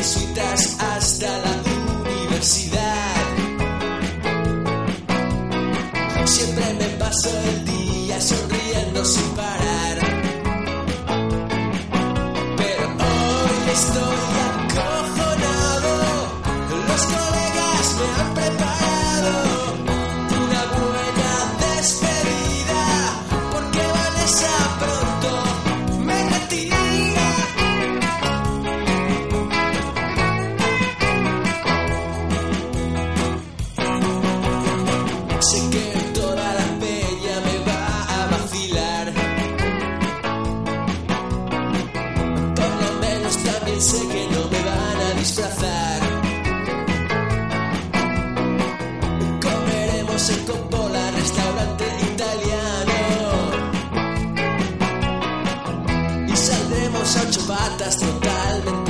jesuitas hasta la universidad. Siempre me paso el día sonriendo sin parar. Pero hoy estoy Sé que toda la peña me va a vacilar. Por lo menos también sé que no me van a disfrazar. Comeremos en Coppola, restaurante italiano. Y saldremos a ocho patas totalmente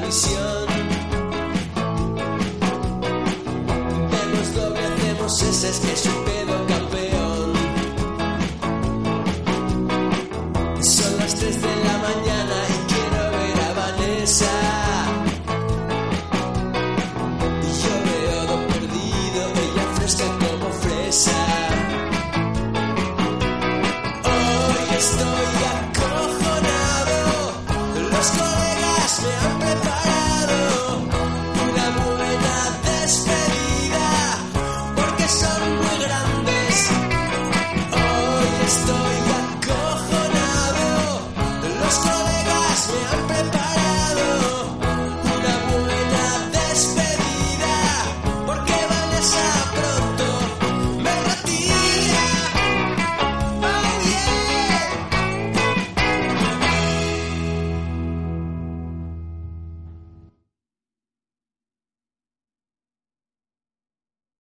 la visión. Vemos doble, hacemos es que es un pedo Podcast.